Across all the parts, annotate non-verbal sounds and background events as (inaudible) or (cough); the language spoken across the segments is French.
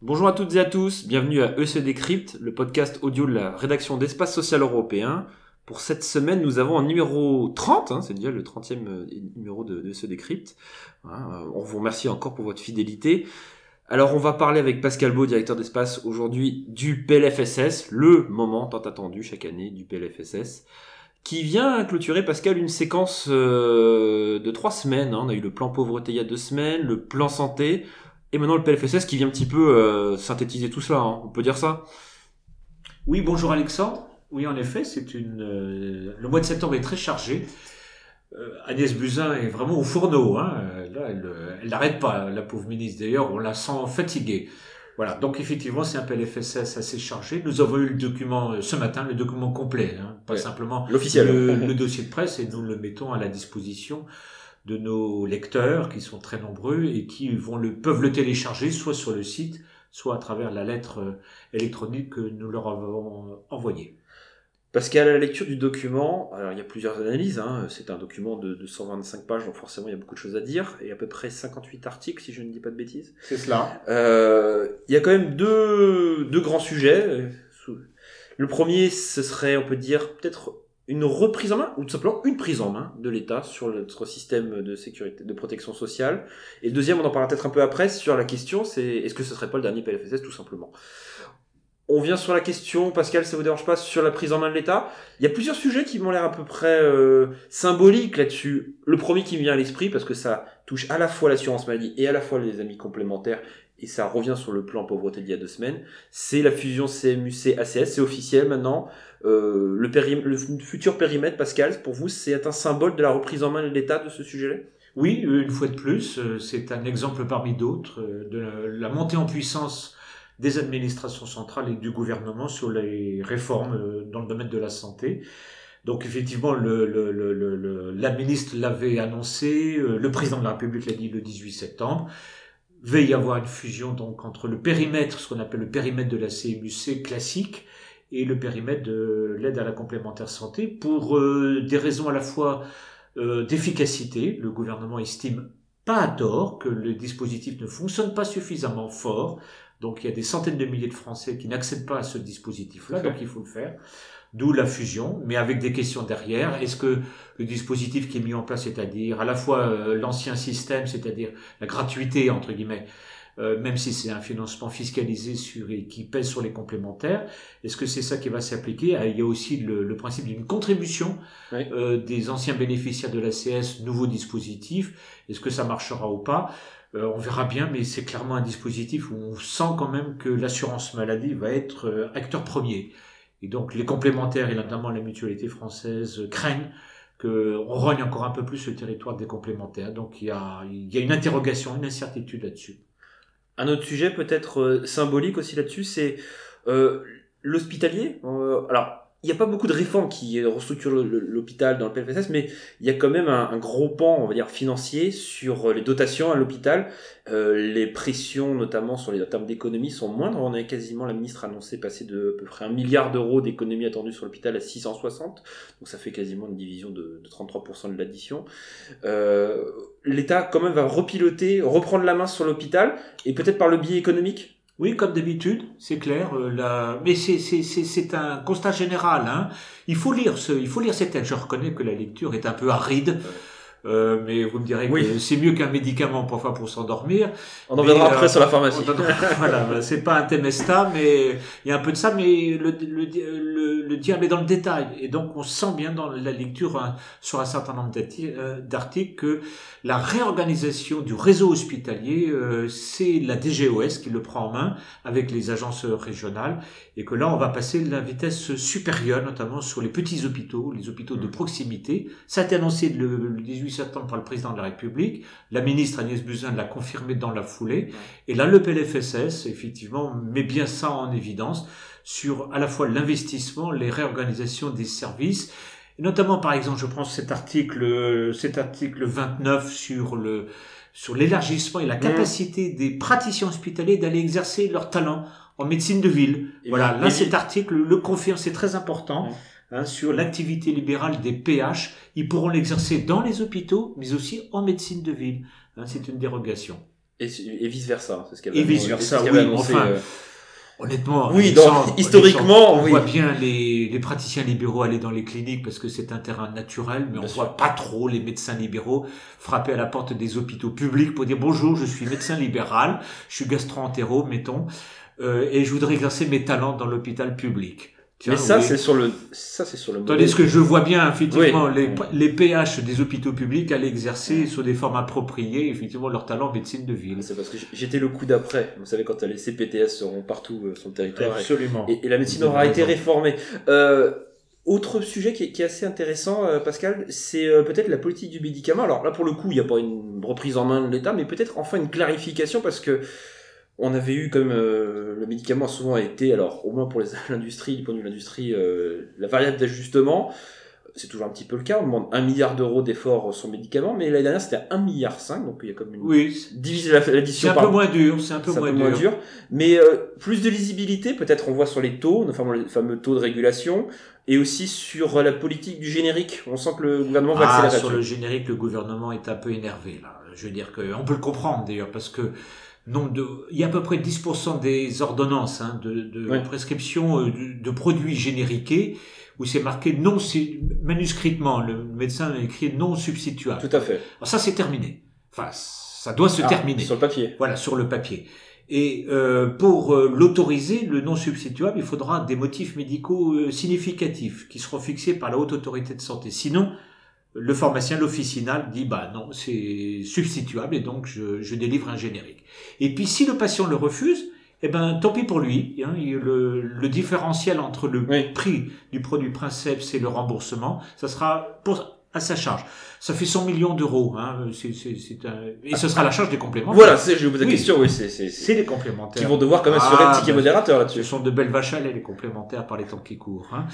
Bonjour à toutes et à tous, bienvenue à EC le podcast audio de la rédaction d'Espace Social Européen. Pour cette semaine, nous avons un numéro 30, hein, c'est déjà le 30e euh, numéro de, de Décrypte. Hein, on vous remercie encore pour votre fidélité. Alors on va parler avec Pascal Beau, directeur d'Espace, aujourd'hui du PLFSS, le moment tant attendu chaque année du PLFSS qui vient clôturer, Pascal, une séquence euh, de trois semaines. Hein. On a eu le plan pauvreté il y a deux semaines, le plan santé, et maintenant le PLFSS qui vient un petit peu euh, synthétiser tout cela. Hein. On peut dire ça? Oui, bonjour Alexandre. Oui, en effet, c'est une. Euh, le mois de septembre est très chargé. Agnès Buzyn est vraiment au fourneau. Hein. Là, elle n'arrête pas, la pauvre ministre. D'ailleurs, on la sent fatiguée. Voilà, donc effectivement, c'est un PLFSS assez chargé. Nous avons eu le document euh, ce matin, le document complet, hein, pas simplement l'officiel, (laughs) le, dossier de presse, et nous le mettons à la disposition de nos lecteurs, qui sont très nombreux et qui vont le, peuvent le télécharger soit sur le site, soit à travers la lettre euh, électronique que nous leur avons envoyée. Parce qu'à la lecture du document, alors il y a plusieurs analyses, hein, c'est un document de, 125 pages, donc forcément il y a beaucoup de choses à dire, et à peu près 58 articles, si je ne dis pas de bêtises. C'est cela. Euh, il y a quand même deux, deux grands sujets. Le premier, ce serait, on peut dire, peut-être une reprise en main, ou tout simplement une prise en main de l'État sur notre système de sécurité, de protection sociale. Et le deuxième, on en parlera peut-être un peu après, sur la question, c'est est-ce que ce serait pas le dernier PLFSS, tout simplement? On vient sur la question, Pascal, ça vous dérange pas, sur la prise en main de l'État. Il y a plusieurs sujets qui m'ont l'air à peu près euh, symboliques là-dessus. Le premier qui me vient à l'esprit, parce que ça touche à la fois l'assurance maladie et à la fois les amis complémentaires, et ça revient sur le plan pauvreté d'il y a deux semaines, c'est la fusion CMU-C-ACS, c'est officiel maintenant. Euh, le, le futur périmètre, Pascal, pour vous, c'est un symbole de la reprise en main de l'État de ce sujet-là? Oui, une fois de plus, euh, c'est un exemple parmi d'autres de la montée en puissance des administrations centrales et du gouvernement sur les réformes euh, dans le domaine de la santé. Donc effectivement, le, la ministre l'avait annoncé, euh, le président de la République l'a dit le 18 septembre. Va y avoir une fusion donc entre le périmètre, ce qu'on appelle le périmètre de la CMUC classique, et le périmètre de l'aide à la complémentaire santé pour euh, des raisons à la fois d'efficacité. Le gouvernement estime pas à tort que le dispositif ne fonctionne pas suffisamment fort donc il y a des centaines de milliers de Français qui n'accèdent pas à ce dispositif-là, donc il faut le faire. D'où la fusion, mais avec des questions derrière. Est-ce que le dispositif qui est mis en place, c'est-à-dire à la fois euh, l'ancien système, c'est-à-dire la gratuité entre guillemets, euh, même si c'est un financement fiscalisé sur et qui pèse sur les complémentaires, est-ce que c'est ça qui va s'appliquer? Ah, Il y a aussi le, principe d'une contribution euh, des anciens bénéficiaires de l'ACS, nouveau dispositif. Est-ce que ça marchera ou pas? Euh, on verra bien, mais c'est clairement un dispositif où on sent quand même que l'assurance maladie va être euh, acteur premier. Et donc les complémentaires, et notamment la mutualité française, euh, craignent qu'on rogne encore un peu plus le territoire des complémentaires. Donc il y a, il y a une interrogation, une incertitude là-dessus. Un autre sujet peut-être symbolique aussi là-dessus, c'est euh, l'hospitalier. alors il n'y a pas beaucoup de réformes qui restructurent l'hôpital dans le PLFSS, mais il y a quand même un, gros pan, on va dire, financier sur les dotations à l'hôpital. Euh, les pressions, notamment sur les termes d'économie, sont moindres. On a quasiment, la ministre a annoncé passer de à peu près un milliard d'euros d'économie attendue sur l'hôpital à 660. Donc ça fait quasiment une division de, de 33% de l'addition. Euh, L'État, quand même, va repiloter, reprendre la main sur l'hôpital, et peut-être par le biais économique? Oui, comme d'habitude, c'est clair. Euh. Mais c'est un constat général. Hein. Il faut lire ce, il faut lire ces textes. Je reconnais que la lecture est un peu aride. Euh, mais vous me direz que c'est mieux qu'un médicament parfois pour s'endormir. On en reviendra après euh, sur la pharmacie. (laughs) voilà, c'est pas un temesta, mais il y a un peu de ça, mais le, le, le, le diable est dans le détail. Et donc on sent bien dans la lecture hein, sur un certain nombre euh, d'articles que la réorganisation du réseau hospitalier, c'est la DGOS qui le prend en main avec les agences régionales, et que là on va passer de la vitesse supérieure, notamment sur les petits hôpitaux, les hôpitaux de proximité. Ça a été annoncé le 18 septembre par le président de la République. La ministre Agnès Buzyn l'a confirmé dans la foulée. Et là, le PLFSS, effectivement, met bien ça en évidence sur à la fois l'investissement, les réorganisations des services, et notamment, par exemple, je prends cet article, cet article 29 sur le, sur l'élargissement et la capacité des praticiens hospitaliers d'aller exercer leur talent en médecine de ville. voilà, là, cet article le confirme, c'est très important. Hein, sur l'activité libérale des PH. Ils pourront l'exercer dans les hôpitaux, mais aussi en médecine de ville. Hein, c'est une dérogation. Et, et vice versa, c'est ce qu'elle Et avait- vice c'est versa, ce qu'elle avait oui, annoncé, enfin, euh, Honnêtement, Oui, historiquement, on oui. voit bien les, les praticiens libéraux aller dans les cliniques parce que c'est un terrain naturel, mais on sûr. voit pas trop les médecins libéraux frapper à la porte des hôpitaux publics pour dire bonjour, je suis médecin libéral, je suis gastro-entéro, mettons, euh, et je voudrais exercer mes talents dans l'hôpital public. Tiens, Mais ça, oui. c'est sur le, ça, c'est sur le modèle. Tandis que je vois bien, effectivement, Oui. les, les PH des hôpitaux publics aller exercer sous des formes appropriées, effectivement, leur talent en médecine de ville. C'est parce que j'étais le coup d'après. Vous savez, quand les CPTS seront partout euh, sur le territoire. Absolument. Et, et la médecine aura été réformée. Euh, autre sujet qui est, qui est assez intéressant, euh, Pascal, c'est euh, peut-être la politique du médicament. Alors là, pour le coup, il n'y a pas une reprise en main de l'État, mais peut-être enfin une clarification parce que on avait eu comme euh, le médicament a souvent été, alors au moins pour les- (laughs) l'industrie, du point de vue de l'industrie, euh, la variable d'ajustement. C'est toujours un petit peu le cas. On demande un milliard d'euros d'efforts sur le médicament, mais l'année dernière c'était un milliard cinq, donc il y a comme une Oui, diviser la- c'est l'addition un par peu moins dur, c'est un peu c'est un moins peu moins dur. dur. Mais euh, plus de lisibilité, peut-être on voit sur les taux, notamment les fameux taux de régulation, et aussi sur euh, la politique du générique. On sent que le gouvernement va Ah, accélérer sur le générique, le gouvernement est un peu énervé là. Je veux dire que on peut le comprendre d'ailleurs parce que nombre de, il y a à peu près 10% des ordonnances hein, de, de Ouais. prescription euh, de, de produits génériqués où c'est marqué non manuscritement. Le médecin a écrit non substituable. Tout à fait. Alors ça c'est terminé. Enfin, ça doit se Ah, terminer. Sur le papier. Voilà, sur le papier. Et euh, pour euh, l'autoriser, le non substituable, il faudra des motifs médicaux euh, significatifs qui seront fixés par la haute autorité de santé. Sinon, le pharmacien, l'officinal, dit bah non, c'est substituable et donc je, je délivre un générique. Et puis si le patient le refuse, eh ben tant pis pour lui. Hein, il- le, le différentiel entre le Oui. prix du produit Princeps et le remboursement, ça sera pour, à sa charge. Ça fait 100 millions d'euros. Hein, c'est, c'est, c'est un... Et ce sera la charge des compléments. Voilà, c'est, je vais vous poser la Oui. question, oui, c'est, c'est, C'est les complémentaires. qui vont devoir quand même assurer Ah, le ticket bah, modérateur Ce là-dessus. sont de belles vaches à lait, les complémentaires par les temps qui courent. Hein.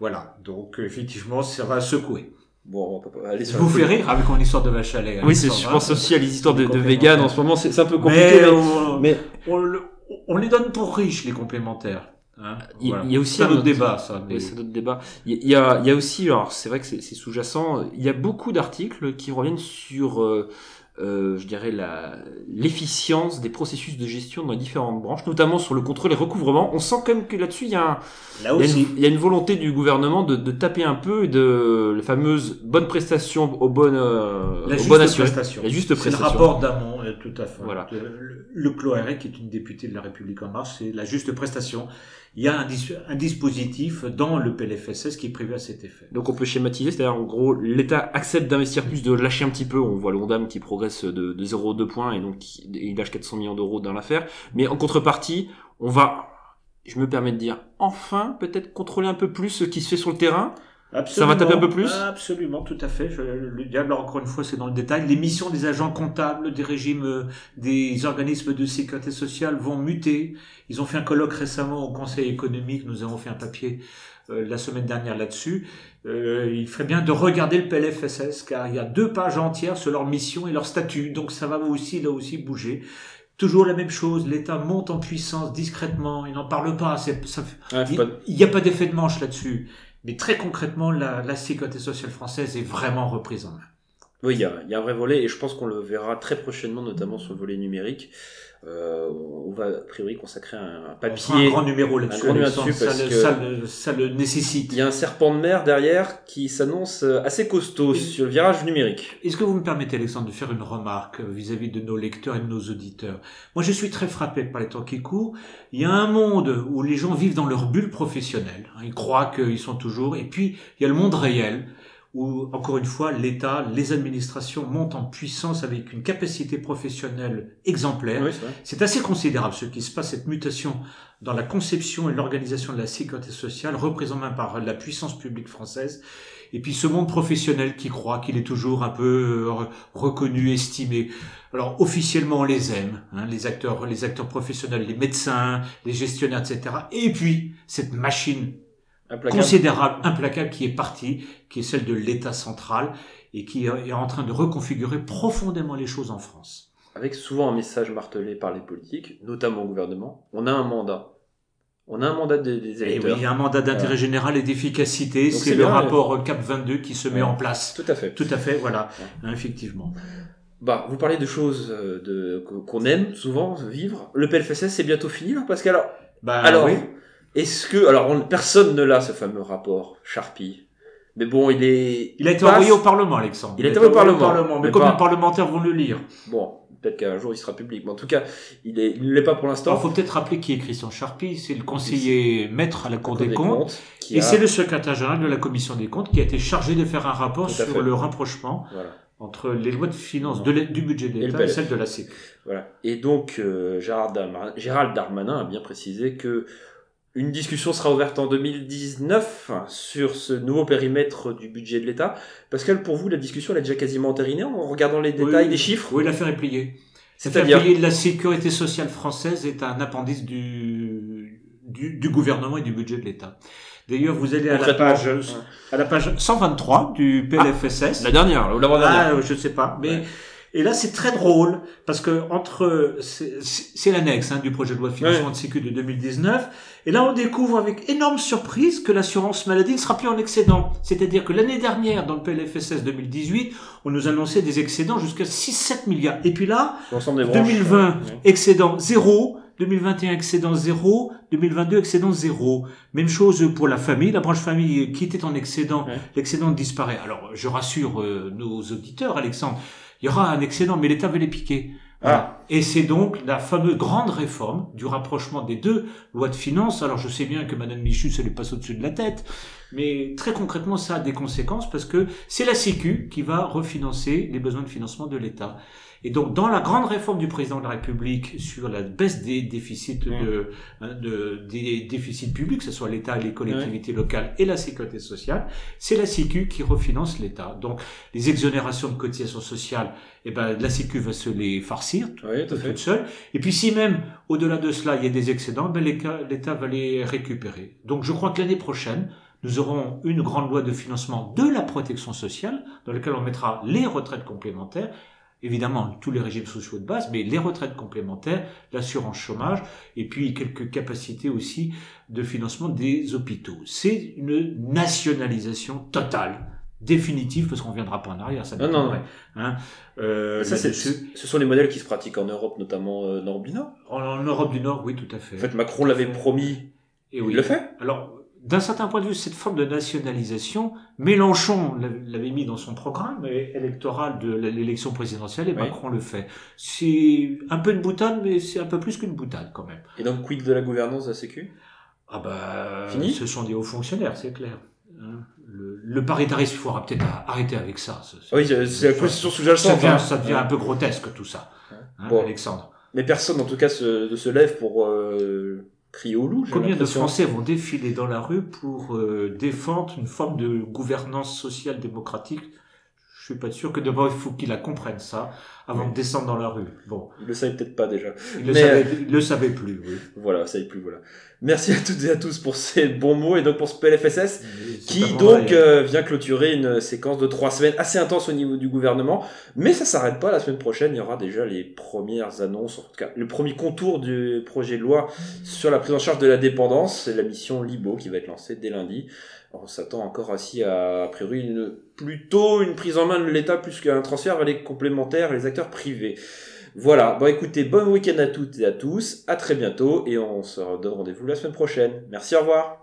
Voilà. Donc, effectivement, ça va secouer. Bon, on pas aller sur Vous fait rire avec mon histoire de vache à lait. Oui, c'est, je hein. pense aussi à les histoires de, de vegan en ce moment, c'est, c'est un peu compliqué. Mais, mais- on, mais on le- on les donne pour riches, les complémentaires. Hein. Il- Voilà. il y a aussi C'est un autre débat, ça. mais- Oui, c'est d'autres débats. Il y, il y a, il y a aussi, alors c'est vrai que c'est c'est sous-jacent, il y a beaucoup d'articles qui reviennent sur, euh, euh, je dirais, la- l'efficience des processus de gestion dans les différentes branches, notamment sur le contrôle et recouvrement. On sent quand même que là-dessus, il y a, un, Là il y a aussi. une, il y a une volonté du gouvernement de, de taper un peu de les fameuses bonnes prestations aux bonnes, euh, La aux bonnes prestation. La juste C'est le prestation. rapport d'Amont, tout à fait. Voilà. Le, le, qui est une députée de la République en marche, c'est la juste prestation. Il y a un, dis- un dispositif dans le PLFSS qui est prévu à cet effet. Donc on peut schématiser, c'est-à-dire en gros l'État accepte d'investir plus, de lâcher un petit peu. On voit l'Ondam qui progresse de, de 0,2 points et donc il lâche 400 millions d'euros dans l'affaire. Mais en contrepartie, on va, je me permets de dire, enfin peut-être contrôler un peu plus ce qui se fait sur le terrain. Ça va taper un peu plus? Absolument, tout à fait. Je- le diable, encore une fois, c'est dans le détail. Les missions des agents comptables, des régimes, euh, des organismes de sécurité sociale vont muter. Ils ont fait un colloque récemment au Conseil économique. Nous avons fait un papier euh, la semaine dernière là-dessus. Euh, il ferait bien de regarder le PLFSS, car il y a deux pages entières sur leur mission et leur statut. Donc ça va aussi, là aussi, bouger. Toujours la même chose, l'État monte en puissance discrètement, il n'en parle pas, ça, Ouais, il n'y a pas d'effet de manche là-dessus. Mais très concrètement, la, la sécurité sociale française est vraiment reprise en main. Oui, il y a, il y a un vrai volet et je pense qu'on le verra très prochainement, notamment sur le volet numérique. Euh, on va a priori consacrer un, papier. un grand numéro là-dessus. ça, ça, le, ça le nécessite. Il y a un serpent de mer derrière qui s'annonce euh, assez costaud sur le virage numérique. Est-ce que vous me permettez, Alexandre, de faire une remarque vis-à-vis de nos lecteurs et de nos auditeurs? Moi, je suis très frappé par les temps qui courent. Il y a un monde où les gens vivent dans leur bulle professionnelle. Ils croient qu'ils sont toujours... Et puis, il y a le monde réel où, encore une fois, l'État, les administrations montent en puissance avec une capacité professionnelle exemplaire. Oui, c'est assez considérable ce qui se passe, cette mutation dans la conception et l'organisation de la sécurité sociale, reprise en main par la puissance publique française, et puis ce monde professionnel qui croit qu'il est toujours un peu euh, reconnu, estimé. Alors officiellement on les aime, hein, les acteurs, les acteurs professionnels, les médecins, les gestionnaires, etc. Et puis cette machine Implacable. considérable, implacable qui est partie, qui est celle de l'État central et qui est en train de reconfigurer profondément les choses en France. Avec souvent un message martelé par les politiques, notamment au gouvernement. On a un mandat. On a un mandat des, des Et électeurs. oui, il y a un mandat d'intérêt Voilà. général et d'efficacité. C'est le bien, rapport CAP 22 qui se met en place. Tout à fait. Tout à fait, voilà, effectivement. Bah, vous parlez de choses euh, de, qu'on aime souvent vivre. Le PLFSS, c'est bientôt fini, là, Pascal. Alors, Bah, alors oui. Est-ce que, alors, on- personne ne l'a, ce fameux rapport Sharpie. Mais bon, il est. Il a été passe- envoyé au Parlement, Alexandre. Il a été envoyé au Parlement. Mais, Mais combien pas- de parlementaires vont le lire Bon, peut-être qu'un jour il sera public, mais en tout cas, il est, il ne l'est pas pour Il l'instant. faut peut-être rappeler qui est Christian Charpie. C'est le conseiller maître à la Cour Cour des comptes. Et a- c'est le secrétaire général de la Commission des comptes qui a été chargé de faire un rapport sur fait. le rapprochement Voilà. entre les lois de finances de du budget de l'État et, celle de la Sécu. Voilà. Et donc, euh, Gérald, Darmanin, Gérald Darmanin a bien précisé que une discussion sera ouverte en 2019 sur ce nouveau périmètre du budget de l'État. Pascal, pour vous, la discussion elle est déjà quasiment entérinée en regardant les détails Oui. des chiffres Oui, l'affaire est pliée. L'affaire pliée de la sécurité sociale française est un appendice du, du, du gouvernement et du budget de l'État. D'ailleurs, vous allez à la page, ouais. à la page 123 du PLFSS. La dernière, ou l'avant-dernière. Ah, je sais pas. Mais Ouais. Et là, c'est très drôle parce que entre c'est l'annexe hein, du projet de loi de financement de sécu de 2019. Et là, on découvre avec énorme surprise que l'assurance maladie ne sera plus en excédent. C'est-à-dire que l'année dernière, dans le PLFSS 2018, on nous annonçait des excédents jusqu'à 6-7 milliards. Et puis là, L'ensemble des branches. 2020, Ouais. excédent zéro. 2021, excédent zéro. 2022, excédent zéro. Même chose pour la famille. La branche famille qui était en excédent, Ouais. l'excédent disparaît. Alors, je rassure euh, nos auditeurs, Alexandre, il y aura un excédent, mais l'État veut les piquer. Ah. Et c'est donc la fameuse grande réforme du rapprochement des deux lois de finances. Alors je sais bien que Madame Michu se les passe au-dessus de la tête, mais très concrètement ça a des conséquences parce que c'est la Sécu qui va refinancer les besoins de financement de l'État. Et donc dans la grande réforme du président de la République sur la baisse des déficits de, hein, de- des déficits publics, que ce soit l'État, les collectivités locales et la sécurité sociale, c'est la Sécu qui refinance l'État. Donc les exonérations de cotisations sociales, eh ben la Sécu va se les farcir Oui, tout toute seule. Et puis si même au-delà de cela il y a des excédents, ben l'État va les récupérer. Donc je crois que l'année prochaine nous aurons une grande loi de financement de la protection sociale dans laquelle on mettra les retraites complémentaires. Évidemment, tous les régimes sociaux de base, mais les retraites complémentaires, l'assurance chômage, et puis quelques capacités aussi de financement des hôpitaux. C'est une nationalisation totale, définitive, parce qu'on ne reviendra pas en arrière, ça Non, non, m'étonnerait, Hein euh, Ça, c'est, ce sont les modèles qui se pratiquent en Europe, notamment euh, nord du Nord. En, en Europe du Nord, oui, tout à fait. En fait, Macron l'avait promis. Et Il oui. le fait. Alors, d'un certain point de vue, cette forme de nationalisation, Mélenchon l'avait mis dans son programme électoral de l'élection présidentielle et Oui. Macron le fait. C'est un peu une boutade, mais c'est un peu plus qu'une boutade quand même. Et donc, quid de la gouvernance de la Sécu? Ah bah, Fini? ce sont des hauts fonctionnaires, c'est clair. Hein. Le, le paritarisme, il faudra peut-être arrêter avec ça. Oui, c'est la question sous-jacente. ça devient, hein. ça devient un peu grotesque tout ça, hein, Bon. Alexandre. Mais personne, en tout cas, se, ne se lève pour euh, au loup. Combien de. Français vont défiler dans la rue pour euh, défendre une forme de gouvernance sociale démocratique suis pas sûr que d'abord il faut qu'ils la comprennent ça avant Oui. de descendre dans la rue. Bon, Ils le savaient peut-être pas déjà. ils le, Mais, ils le savaient plus. Oui. Voilà, est plus, voilà. Merci à toutes et à tous pour ces bons mots et donc pour ce PLFSS qui donc avis. euh, vient clôturer une séquence de trois semaines assez intense au niveau du gouvernement. Mais ça s'arrête pas. La semaine prochaine, il y aura déjà les premières annonces, en tout cas le premier contour du projet de loi sur la prise en charge de la dépendance. C'est la mission Libo qui va être lancée dès lundi. On s'attend encore ainsi à, a priori, une, plutôt une prise en main de l'État plus qu'un transfert vers les complémentaires et les acteurs privés. Voilà, bon écoutez, bon week-end à toutes et à tous, à très bientôt et on se donne rendez-vous la semaine prochaine. Merci, au revoir.